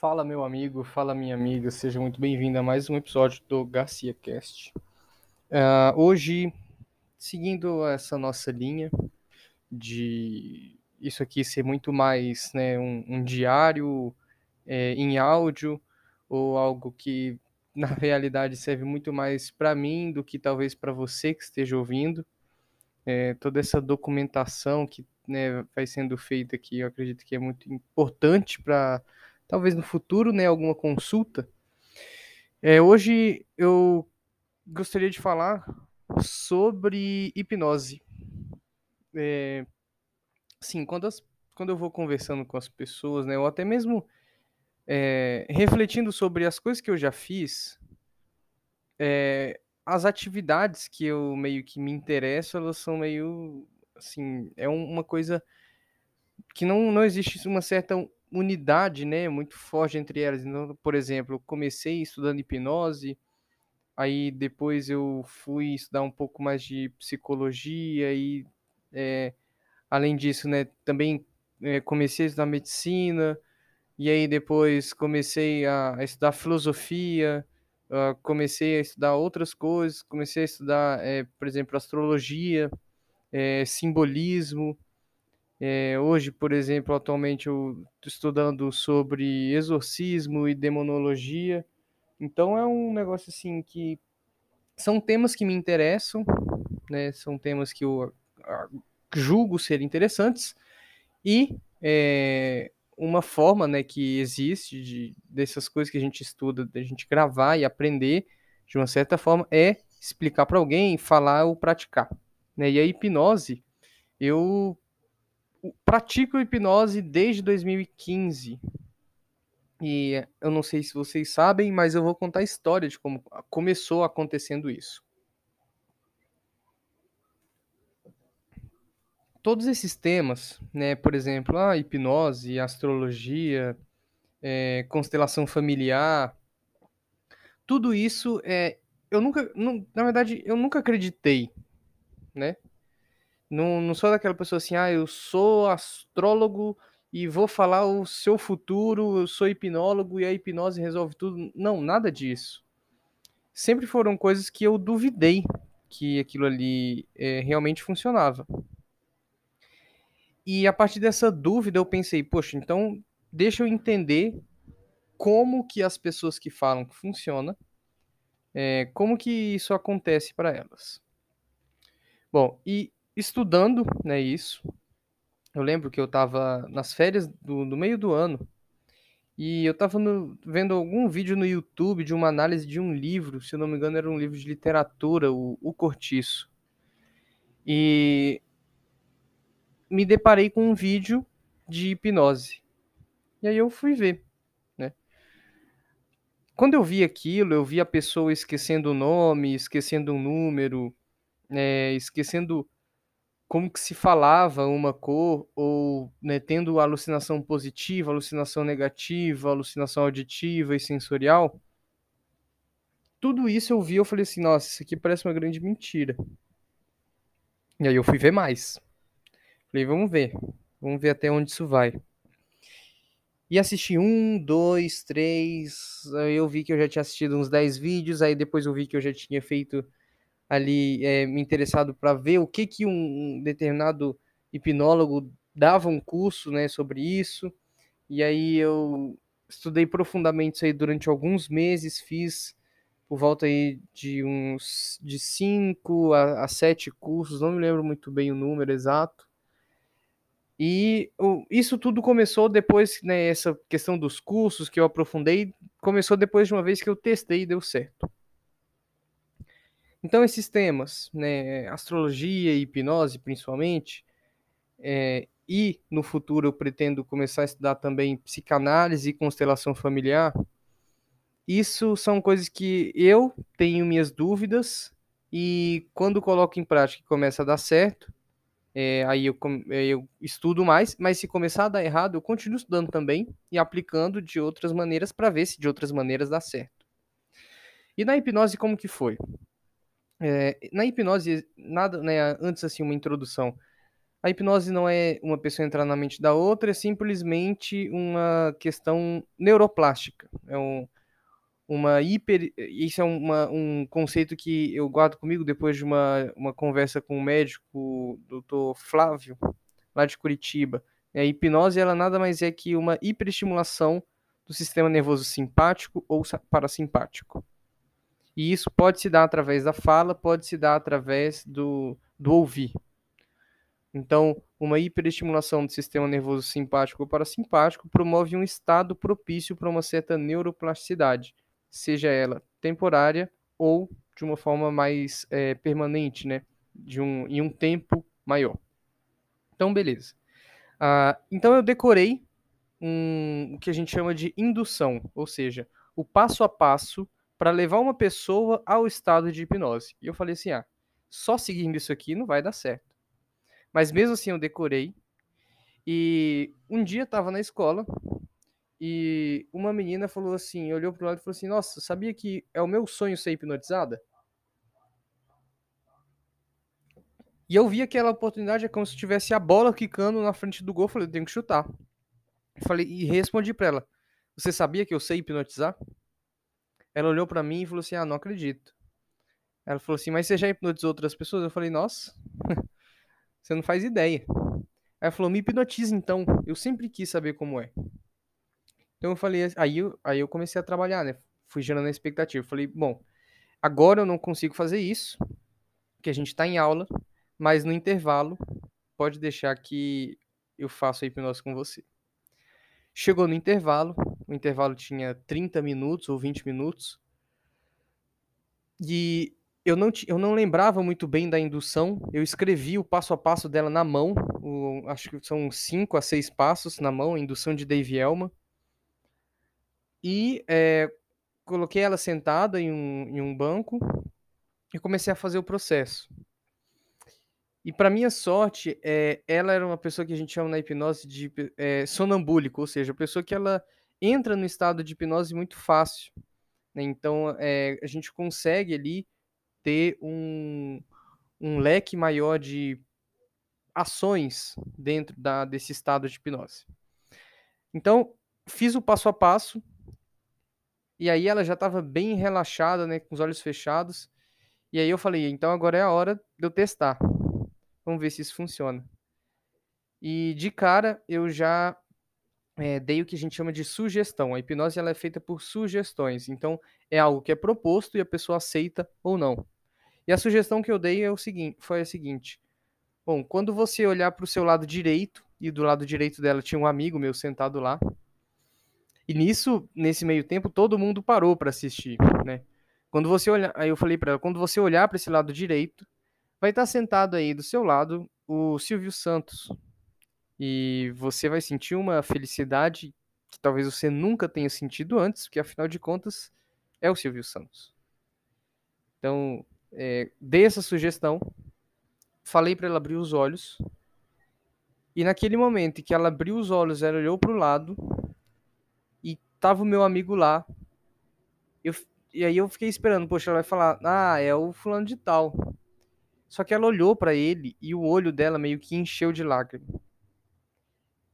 Fala, meu amigo, fala, minha amiga, seja muito bem-vindo a mais um episódio do Garcia Cast. Uh, hoje, seguindo essa nossa linha de isso aqui ser muito mais né, um, um diário é, em áudio ou algo que na realidade serve muito mais para mim do que talvez para você que esteja ouvindo. É, toda essa documentação que né, vai sendo feita aqui, eu acredito que é muito importante para talvez no futuro, né, alguma consulta. É, hoje eu gostaria de falar sobre hipnose. É, sim, quando, as, quando eu vou conversando com as pessoas, né, ou até mesmo é, refletindo sobre as coisas que eu já fiz, é, as atividades que eu meio que me interesso, elas são meio, assim, é uma coisa que não, não existe uma certa unidade, né, muito forte entre elas. Então, por exemplo, comecei estudando hipnose, aí depois eu fui estudar um pouco mais de psicologia e, é, além disso, né, também é, comecei a estudar medicina, e aí depois comecei a, a estudar filosofia, uh, comecei a estudar outras coisas, comecei a estudar, é, por exemplo, astrologia, simbolismo, é, hoje, por exemplo, atualmente eu estou estudando sobre exorcismo e demonologia. Então é um negócio assim que são temas que me interessam, né? São temas que eu julgo ser interessantes e é, uma forma, né, que existe de, dessas coisas que a gente estuda, da gente gravar e aprender de uma certa forma é explicar para alguém, falar ou praticar, né? E a hipnose eu pratico hipnose desde 2015. E eu não sei se vocês sabem, mas eu vou contar a história de como começou acontecendo isso. Todos esses temas, né, por exemplo, a hipnose, astrologia, é, constelação familiar, tudo isso é, eu nunca, na verdade, eu nunca acreditei, né? Não, não sou daquela pessoa assim, ah, eu sou astrólogo e vou falar o seu futuro, eu sou hipnólogo e a hipnose resolve tudo. Não, nada disso. Sempre foram coisas que eu duvidei que aquilo ali é, realmente funcionava. E a partir dessa dúvida eu pensei, poxa, então deixa eu entender como que as pessoas que falam que funciona, é, como que isso acontece para elas. Bom, e estudando, né, isso. Eu lembro que eu estava nas férias do, do, meio do ano e eu estava vendo algum vídeo no YouTube de uma análise de um livro, se eu não me engano era um livro de literatura, o, o Cortiço. E me deparei com um vídeo de hipnose. E aí eu fui ver, né? Quando eu vi aquilo, eu vi a pessoa esquecendo o nome, esquecendo um número, é, esquecendo como que se falava uma cor, ou né, tendo alucinação positiva, alucinação negativa, alucinação auditiva e sensorial, tudo isso eu vi, eu falei assim, nossa, isso aqui parece uma grande mentira. E aí eu fui ver mais. Falei, vamos ver, vamos ver até onde isso vai. E assisti um, dois, três, aí eu vi que eu já tinha assistido uns 10 vídeos, aí depois eu vi que eu já tinha feito ali é, me interessado para ver o que que um, determinado hipnólogo dava um curso, né, sobre isso. E aí eu estudei profundamente isso aí durante alguns meses, fiz por volta aí de uns de cinco a, a sete cursos, não me lembro muito bem o número exato. E o, isso tudo começou depois, né, essa questão dos cursos que eu aprofundei, começou depois de uma vez que eu testei e deu certo. Então, esses temas, né, astrologia e hipnose, principalmente, é, e no futuro eu pretendo começar a estudar também psicanálise e constelação familiar, isso são coisas que eu tenho minhas dúvidas e quando coloco em prática e começa a dar certo, é, aí eu, eu, estudo mais, mas se começar a dar errado, eu continuo estudando também e aplicando de outras maneiras para ver se de outras maneiras dá certo. E na hipnose, como que foi? É, na hipnose, nada, né, antes assim, uma introdução. A hipnose não é uma pessoa entrar na mente da outra, é simplesmente uma questão neuroplástica. É um, uma hiper. Isso é uma, um conceito que eu guardo comigo depois de uma, uma conversa com o médico, o. Flávio, lá de Curitiba. A hipnose ela nada mais é que uma hiperestimulação do sistema nervoso simpático ou parasimpático. E isso pode se dar através da fala, pode se dar através do, do ouvir. Então, uma hiperestimulação do sistema nervoso simpático ou parasimpático promove um estado propício para uma certa neuroplasticidade, seja ela temporária ou de uma forma mais é, permanente, né? De um, em um tempo maior. Então, beleza. Ah, então, eu decorei um, o que a gente chama de indução, ou seja, o passo a passo para levar uma pessoa ao estado de hipnose. E eu falei assim: ah, só seguindo isso aqui não vai dar certo. Mas mesmo assim eu decorei. E um dia estava na escola e uma menina falou assim, olhou pro lado e falou assim: "Nossa, sabia que é o meu sonho ser hipnotizada?" E eu vi aquela oportunidade é como se tivesse a bola quicando na frente do gol, eu falei, eu tenho que chutar. Falei e respondi para ela: "Você sabia que eu sei hipnotizar?" Ela olhou para mim e falou assim: "Ah, não acredito." Ela falou assim: "Mas você já hipnotizou outras pessoas?" Eu falei: "Nossa." Você não faz ideia. Ela falou, me hipnotiza então. Eu sempre quis saber como é. Então eu falei, aí eu, aí eu comecei a trabalhar, né? Fui gerando a expectativa. Falei, bom, agora eu não consigo fazer isso, porque a gente está em aula, mas no intervalo, pode deixar que eu faço a hipnose com você. Chegou no intervalo, o intervalo tinha 30 minutos ou 20 minutos, e eu não, eu não lembrava muito bem da indução. Eu escrevi o passo a passo dela na mão. O, acho que são cinco a seis passos na mão, a indução de Dave Elman. E é, coloquei ela sentada em um, em um banco e comecei a fazer o processo. E para minha sorte, é, ela era uma pessoa que a gente chama na hipnose de é, sonambúlico, ou seja, a pessoa que ela entra no estado de hipnose muito fácil. Né? Então, é, a gente consegue ali ter um, um leque maior de ações dentro da, desse estado de hipnose. Então, fiz o passo a passo, e aí ela já estava bem relaxada, né, com os olhos fechados. E aí eu falei, então agora é a hora de eu testar. Vamos ver se isso funciona. E de cara eu já é, dei o que a gente chama de sugestão. A hipnose ela é feita por sugestões. Então é algo que é proposto e a pessoa aceita ou não. E a sugestão que eu dei é o seguinte, foi a seguinte: bom, quando você olhar para o seu lado direito e do lado direito dela tinha um amigo meu sentado lá. E nisso, nesse meio tempo, todo mundo parou para assistir, né? Quando você olhar, aí eu falei para ela, quando você olhar para esse lado direito, vai estar sentado aí do seu lado o Silvio Santos. E você vai sentir uma felicidade que talvez você nunca tenha sentido antes, porque afinal de contas é o Silvio Santos. Então, é, dei essa sugestão, falei para ela abrir os olhos, e naquele momento que ela abriu os olhos, ela olhou para o lado e tava o meu amigo lá. Eu, e aí eu fiquei esperando, poxa, ela vai falar, ah, é o fulano de tal. Só que ela olhou para ele e o olho dela meio que encheu de lágrimas.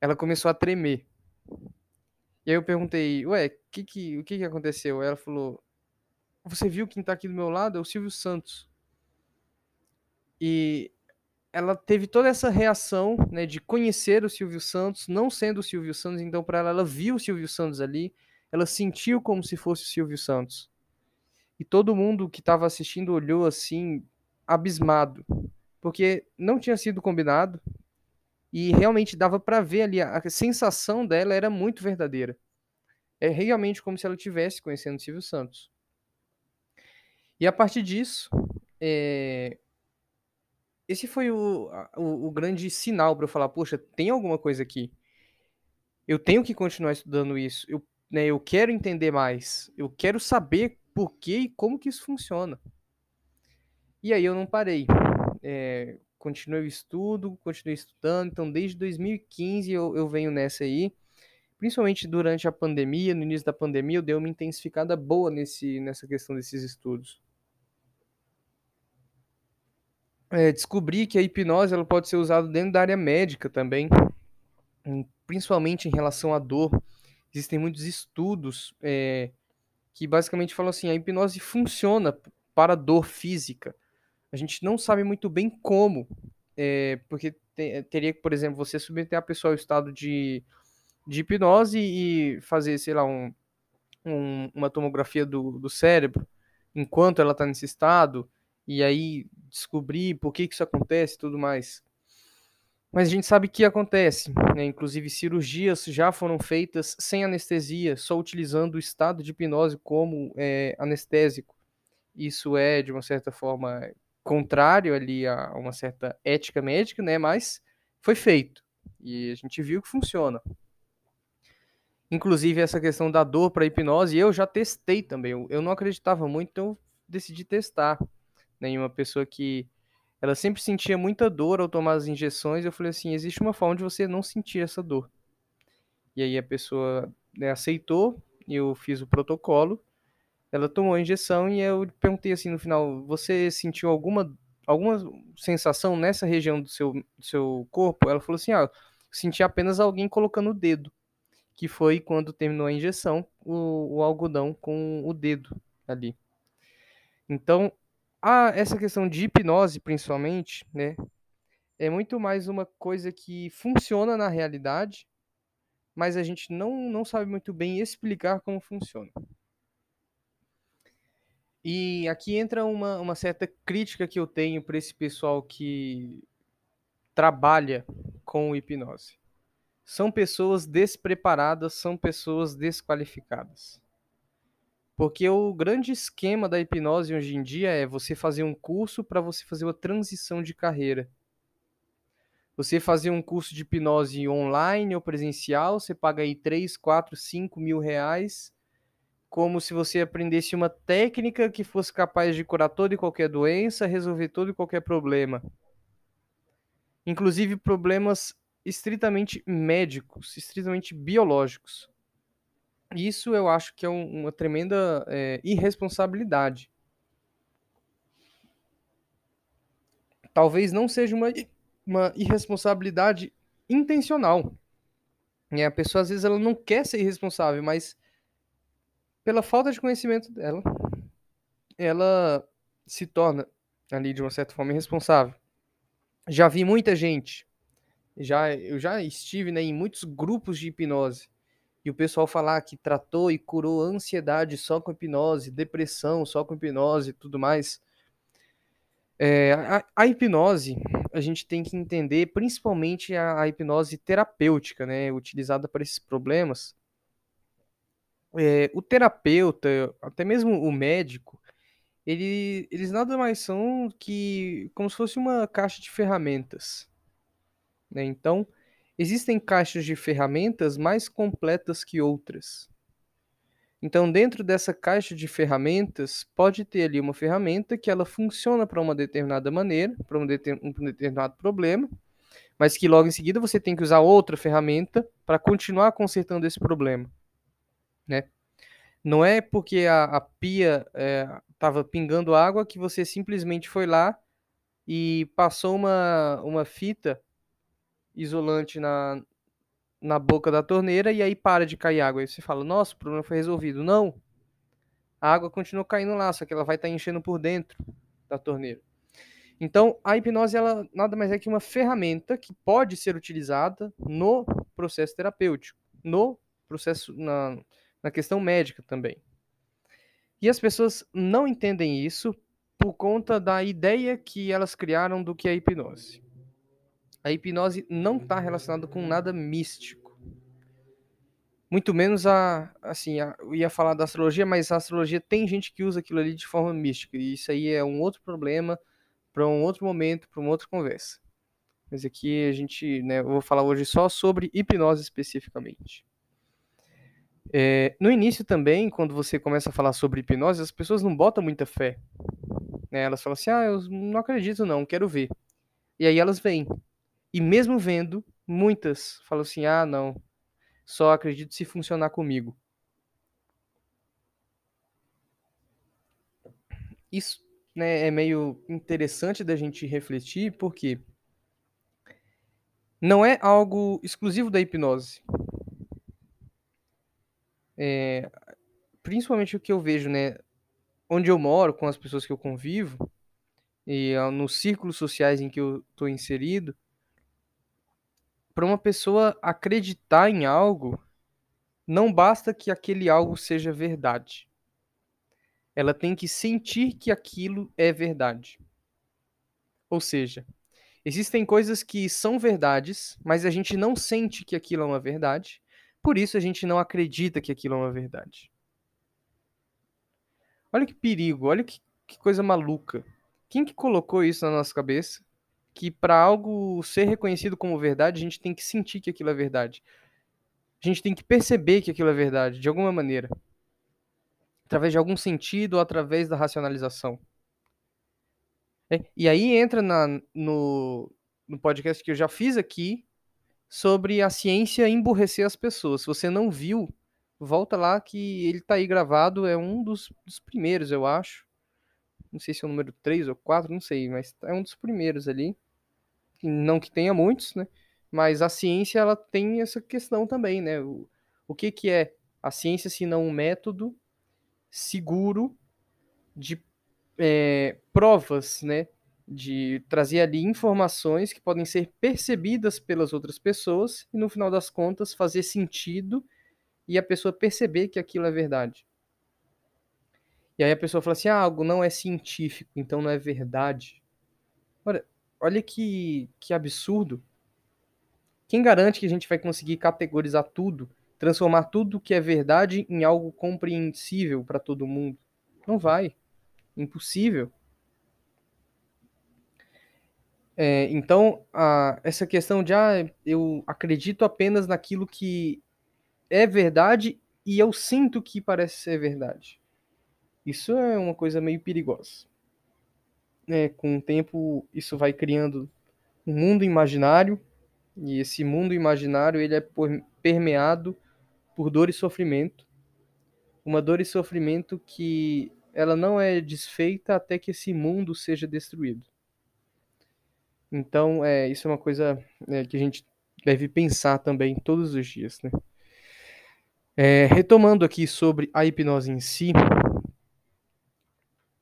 Ela começou a tremer. E aí eu perguntei, ué, que que, o que, que aconteceu? Ela falou, você viu quem está aqui do meu lado? É o Silvio Santos. E ela teve toda essa reação né, de conhecer o Silvio Santos, não sendo o Silvio Santos, então para ela, ela viu o Silvio Santos ali, ela sentiu como se fosse o Silvio Santos. E todo mundo que estava assistindo olhou assim, abismado, porque não tinha sido combinado e realmente dava para ver ali, a sensação dela era muito verdadeira. É realmente como se ela tivesse conhecendo Silvio Santos. E a partir disso, é... esse foi o, o, o grande sinal para eu falar: poxa, tem alguma coisa aqui. Eu tenho que continuar estudando isso. Eu, né, eu quero entender mais. Eu quero saber por que e como que isso funciona. E aí eu não parei. É, continuei o estudo, continuei estudando. Então, desde 2015 eu, eu venho nessa aí principalmente durante a pandemia, no início da pandemia, eu dei uma intensificada boa nesse, nessa questão desses estudos. é, descobri que a hipnose ela pode ser usada dentro da área médica também, principalmente em relação à dor. Existem muitos estudos é, que basicamente falam assim: a hipnose funciona para dor física. A gente não sabe muito bem como, é, porque te, teria que, por exemplo, você submeter a pessoa ao estado de, de hipnose e fazer, sei lá, um, um, uma tomografia do, do cérebro enquanto ela está nesse estado, e aí descobrir por que, que isso acontece e tudo mais. Mas a gente sabe que acontece, né? Inclusive cirurgias já foram feitas sem anestesia, só utilizando o estado de hipnose como é, anestésico. Isso é, de uma certa forma, contrário ali a uma certa ética médica, né? Mas foi feito e a gente viu que funciona. Inclusive essa questão da dor para hipnose, eu já testei também. Eu não acreditava muito, então eu decidi testar. Né, em uma pessoa que ela sempre sentia muita dor ao tomar as injeções. Eu falei assim: existe uma forma de você não sentir essa dor. E aí a pessoa né, aceitou, eu fiz o protocolo, ela tomou a injeção e eu perguntei assim no final: você sentiu alguma, alguma sensação nessa região do seu, do seu corpo? Ela falou assim: ah, senti apenas alguém colocando o dedo, que foi quando terminou a injeção, o, o algodão com o dedo ali. Então, a, essa questão de hipnose, principalmente, né, é muito mais uma coisa que funciona na realidade, mas a gente não, não sabe muito bem explicar como funciona. E aqui entra uma, uma certa crítica que eu tenho para esse pessoal que trabalha com hipnose. São pessoas despreparadas, são pessoas desqualificadas. Porque o grande esquema da hipnose hoje em dia é você fazer um curso para você fazer uma transição de carreira. Você fazer um curso de hipnose online ou presencial, você paga aí 3, 4, 5 mil reais, como se você aprendesse uma técnica que fosse capaz de curar toda e qualquer doença, resolver todo e qualquer problema. Inclusive problemas estritamente médicos, estritamente biológicos. Isso eu acho que é um, uma tremenda é, irresponsabilidade. Talvez não seja uma, uma irresponsabilidade intencional. E a pessoa, às vezes, ela não quer ser irresponsável, mas pela falta de conhecimento dela, ela se torna ali de uma certa forma irresponsável. Já vi muita gente, já eu já estive né, em muitos grupos de hipnose e o pessoal falar que tratou e curou ansiedade só com hipnose, depressão só com hipnose e tudo mais. É, a, a, hipnose, a gente tem que entender, principalmente a, a hipnose terapêutica, né, utilizada para esses problemas. É, o terapeuta, até mesmo o médico, ele, eles nada mais são que como se fosse uma caixa de ferramentas. Né? Então, Existem caixas de ferramentas mais completas que outras. Então, dentro dessa caixa de ferramentas, pode ter ali uma ferramenta que ela funciona para uma determinada maneira, para um, determinado problema, mas que logo em seguida você tem que usar outra ferramenta para continuar consertando esse problema, né? Não é porque a, a pia estava é, pingando água que você simplesmente foi lá e passou uma, uma fita isolante na, na boca da torneira e aí para de cair água. Aí você fala, nossa, o problema foi resolvido. Não. A água continua caindo lá, só que ela vai estar tá enchendo por dentro da torneira. Então, a hipnose ela nada mais é que uma ferramenta que pode ser utilizada no processo terapêutico, no processo na, na questão médica também. E as pessoas não entendem isso por conta da ideia que elas criaram do que é hipnose a hipnose não está relacionada com nada místico. Muito menos a, assim, a, eu ia falar da astrologia, mas a astrologia tem gente que usa aquilo ali de forma mística, e isso aí é um outro problema para um outro momento, para uma outra conversa. Mas aqui a gente, né, eu vou falar hoje só sobre hipnose especificamente. É, no início também, quando você começa a falar sobre hipnose, as pessoas não botam muita fé. Né? Elas falam assim, ah, eu não acredito não, quero ver. E aí elas vêm. E mesmo vendo, muitas falam assim: ah, não, só acredito se funcionar comigo. Isso, né, é meio interessante da gente refletir, porque não é algo exclusivo da hipnose. É, principalmente o que eu vejo, né, onde eu moro, com as pessoas que eu convivo, e ah, nos círculos sociais em que eu estou inserido, para uma pessoa acreditar em algo, não basta que aquele algo seja verdade. Ela tem que sentir que aquilo é verdade. Ou seja, existem coisas que são verdades, mas a gente não sente que aquilo é uma verdade, por isso a gente não acredita que aquilo é uma verdade. Olha que perigo, olha que, que coisa maluca. Quem que colocou isso na nossa cabeça? Que para algo ser reconhecido como verdade, a gente tem que sentir que aquilo é verdade. A gente tem que perceber que aquilo é verdade, de alguma maneira. Através de algum sentido ou através da racionalização. É, e aí entra na, no, no podcast que eu já fiz aqui sobre a ciência emburrecer as pessoas. Se você não viu, volta lá que ele tá aí gravado, é um dos, dos primeiros, eu acho. Não sei se é o número 3 ou 4, não sei, mas é um dos primeiros ali. Não que tenha muitos, né? Mas a ciência ela tem essa questão também, né? O, o que, que é a ciência se não um método seguro de é, provas, né? De trazer ali informações que podem ser percebidas pelas outras pessoas e no final das contas fazer sentido e a pessoa perceber que aquilo é verdade. E aí a pessoa fala assim: ah, algo não é científico, então não é verdade. Olha, olha que, que absurdo. Quem garante que a gente vai conseguir categorizar tudo, transformar tudo que é verdade em algo compreensível para todo mundo? Não vai. Impossível. É, então, a, essa questão de ah, eu acredito apenas naquilo que é verdade e eu sinto que parece ser verdade. Isso é uma coisa meio perigosa. É, com o tempo, isso vai criando um mundo imaginário, e esse mundo imaginário ele é permeado por dor e sofrimento. Uma dor e sofrimento que ela não é desfeita até que esse mundo seja destruído. Então, é, isso é uma coisa é, que a gente deve pensar também todos os dias, né? É, retomando aqui sobre a hipnose em si,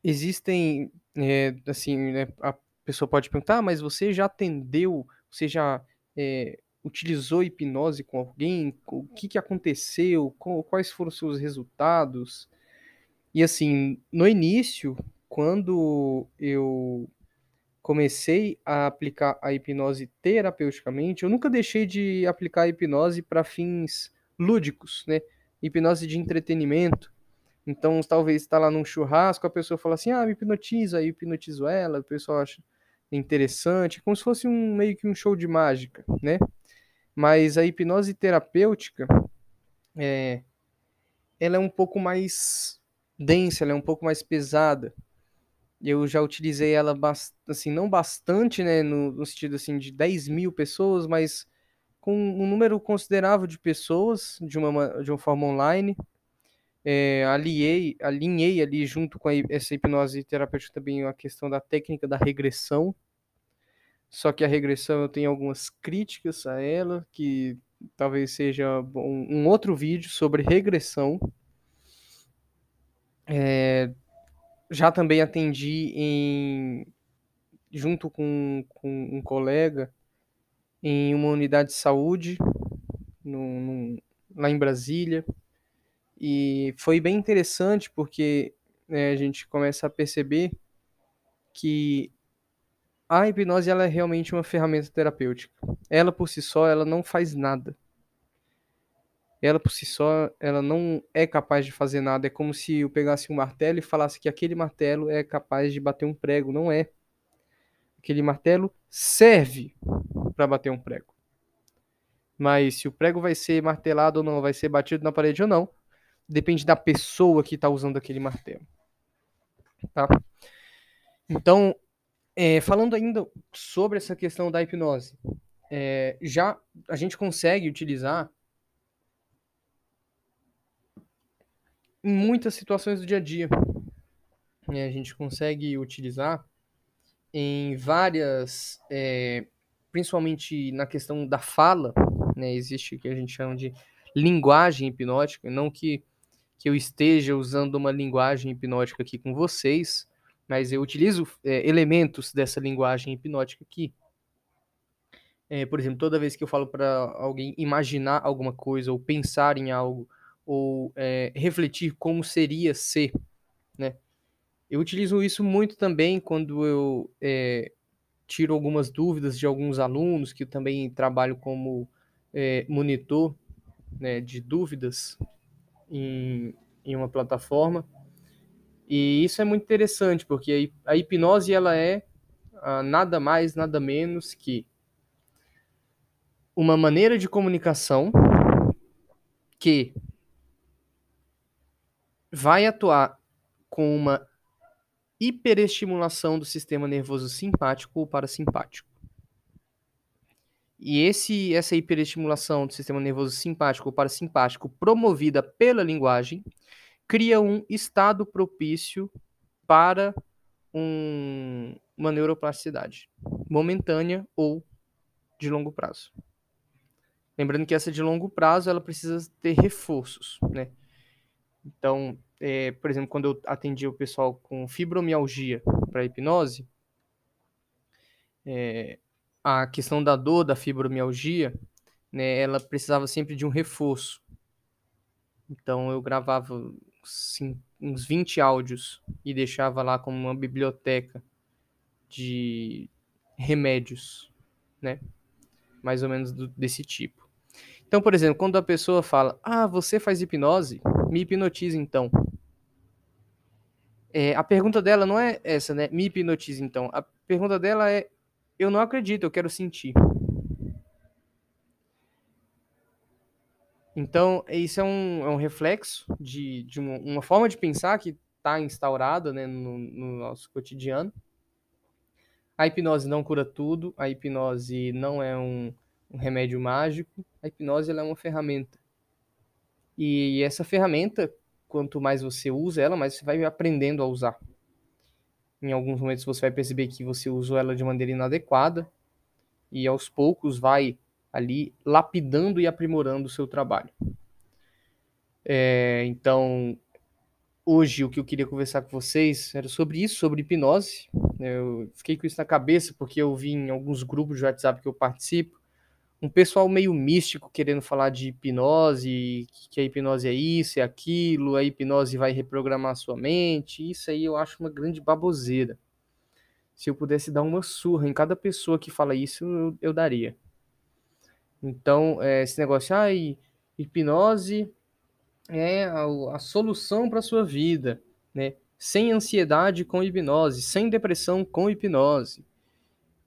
existem, é, assim, né, a pessoa pode perguntar, ah, mas você já atendeu, você já é, utilizou hipnose com alguém? O que, que aconteceu? Quais foram os seus resultados? E assim, no início, quando eu comecei a aplicar a hipnose terapeuticamente, eu nunca deixei de aplicar a hipnose para fins lúdicos, né? Hipnose de entretenimento. Então, talvez está lá num churrasco, a pessoa fala assim: "Ah, me hipnotiza", aí hipnotizo ela, o pessoal acha interessante, como se fosse um meio que um show de mágica, né? Mas a hipnose terapêutica é ela é um pouco mais densa, ela é um pouco mais pesada. Eu já utilizei ela assim, não bastante, né, no, no sentido assim de 10 mil pessoas, mas com um número considerável de pessoas de uma, de uma forma online. É, aliei, alinhei ali junto com a, essa hipnose terapêutica também a questão da técnica da regressão. Só que a regressão eu tenho algumas críticas a ela, que talvez seja um, um outro vídeo sobre regressão. É, já também atendi em junto com, com um colega em uma unidade de saúde no, no, lá em Brasília. E foi bem interessante porque né, a gente começa a perceber que a hipnose ela é realmente uma ferramenta terapêutica. Ela por si só, ela não faz nada. Ela por si só, ela não é capaz de fazer nada. É como se eu pegasse um martelo e falasse que aquele martelo é capaz de bater um prego. Não é. Aquele martelo serve para bater um prego. Mas se o prego vai ser martelado ou não, vai ser batido na parede ou não, depende da pessoa que está usando aquele martelo. Tá? Então, é, falando ainda sobre essa questão da hipnose, é, já a gente consegue utilizar em muitas situações do dia a dia. a gente consegue utilizar em várias, é, principalmente na questão da fala, né, existe o que a gente chama de linguagem hipnótica, não que, que eu esteja usando uma linguagem hipnótica aqui com vocês, mas eu utilizo é, elementos dessa linguagem hipnótica aqui. É, por exemplo, toda vez que eu falo para alguém imaginar alguma coisa, ou pensar em algo, ou é, refletir como seria ser, né? Eu utilizo isso muito também quando eu é, tiro algumas dúvidas de alguns alunos, que também trabalho como é, monitor né, de dúvidas em, em uma plataforma. E isso é muito interessante, porque a hipnose ela é ah, nada mais, nada menos que uma maneira de comunicação que vai atuar com uma hiperestimulação do sistema nervoso simpático ou parasimpático. E esse, essa hiperestimulação do sistema nervoso simpático ou parasimpático promovida pela linguagem cria um estado propício para um, uma neuroplasticidade momentânea ou de longo prazo. Lembrando que essa de longo prazo ela precisa ter reforços, né? Então, é, por exemplo, quando eu atendia o pessoal com fibromialgia para hipnose, é, a questão da dor da fibromialgia, né, ela precisava sempre de um reforço. Então eu gravava sim, uns 20 áudios e deixava lá como uma biblioteca de remédios, né? Mais ou menos do, desse tipo. Então, por exemplo, quando a pessoa fala: "Ah, você faz hipnose? Me hipnotize então". É, a pergunta dela não é essa, né? Me hipnotize então. A pergunta dela é: eu não acredito, eu quero sentir. Então, isso é um, é um reflexo de, de uma, uma forma de pensar que está instaurada né, no, no nosso cotidiano. A hipnose não cura tudo, a hipnose não é um, um remédio mágico, a hipnose é uma ferramenta. E essa ferramenta, quanto mais você usa ela, mais você vai aprendendo a usar. Em alguns momentos você vai perceber que você usou ela de maneira inadequada e aos poucos vai ali lapidando e aprimorando o seu trabalho. É, então, hoje o que eu queria conversar com vocês era sobre isso, sobre hipnose. Eu fiquei com isso na cabeça porque eu vi em alguns grupos de WhatsApp que eu participo um pessoal meio místico querendo falar de hipnose, que a hipnose é isso, é aquilo, a hipnose vai reprogramar sua mente. Isso aí eu acho uma grande baboseira. Se eu pudesse dar uma surra em cada pessoa que fala isso, eu, eu daria. Então, é, esse negócio, ah, hipnose é a, a solução para a sua vida, né? Sem ansiedade com hipnose, sem depressão com hipnose.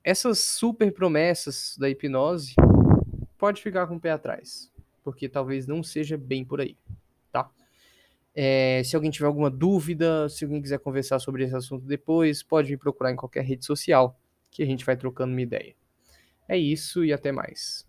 Essas super promessas da hipnose pode ficar com o pé atrás, porque talvez não seja bem por aí, tá? É, se alguém tiver alguma dúvida, se alguém quiser conversar sobre esse assunto depois, pode me procurar em qualquer rede social, que a gente vai trocando uma ideia. É isso e até mais.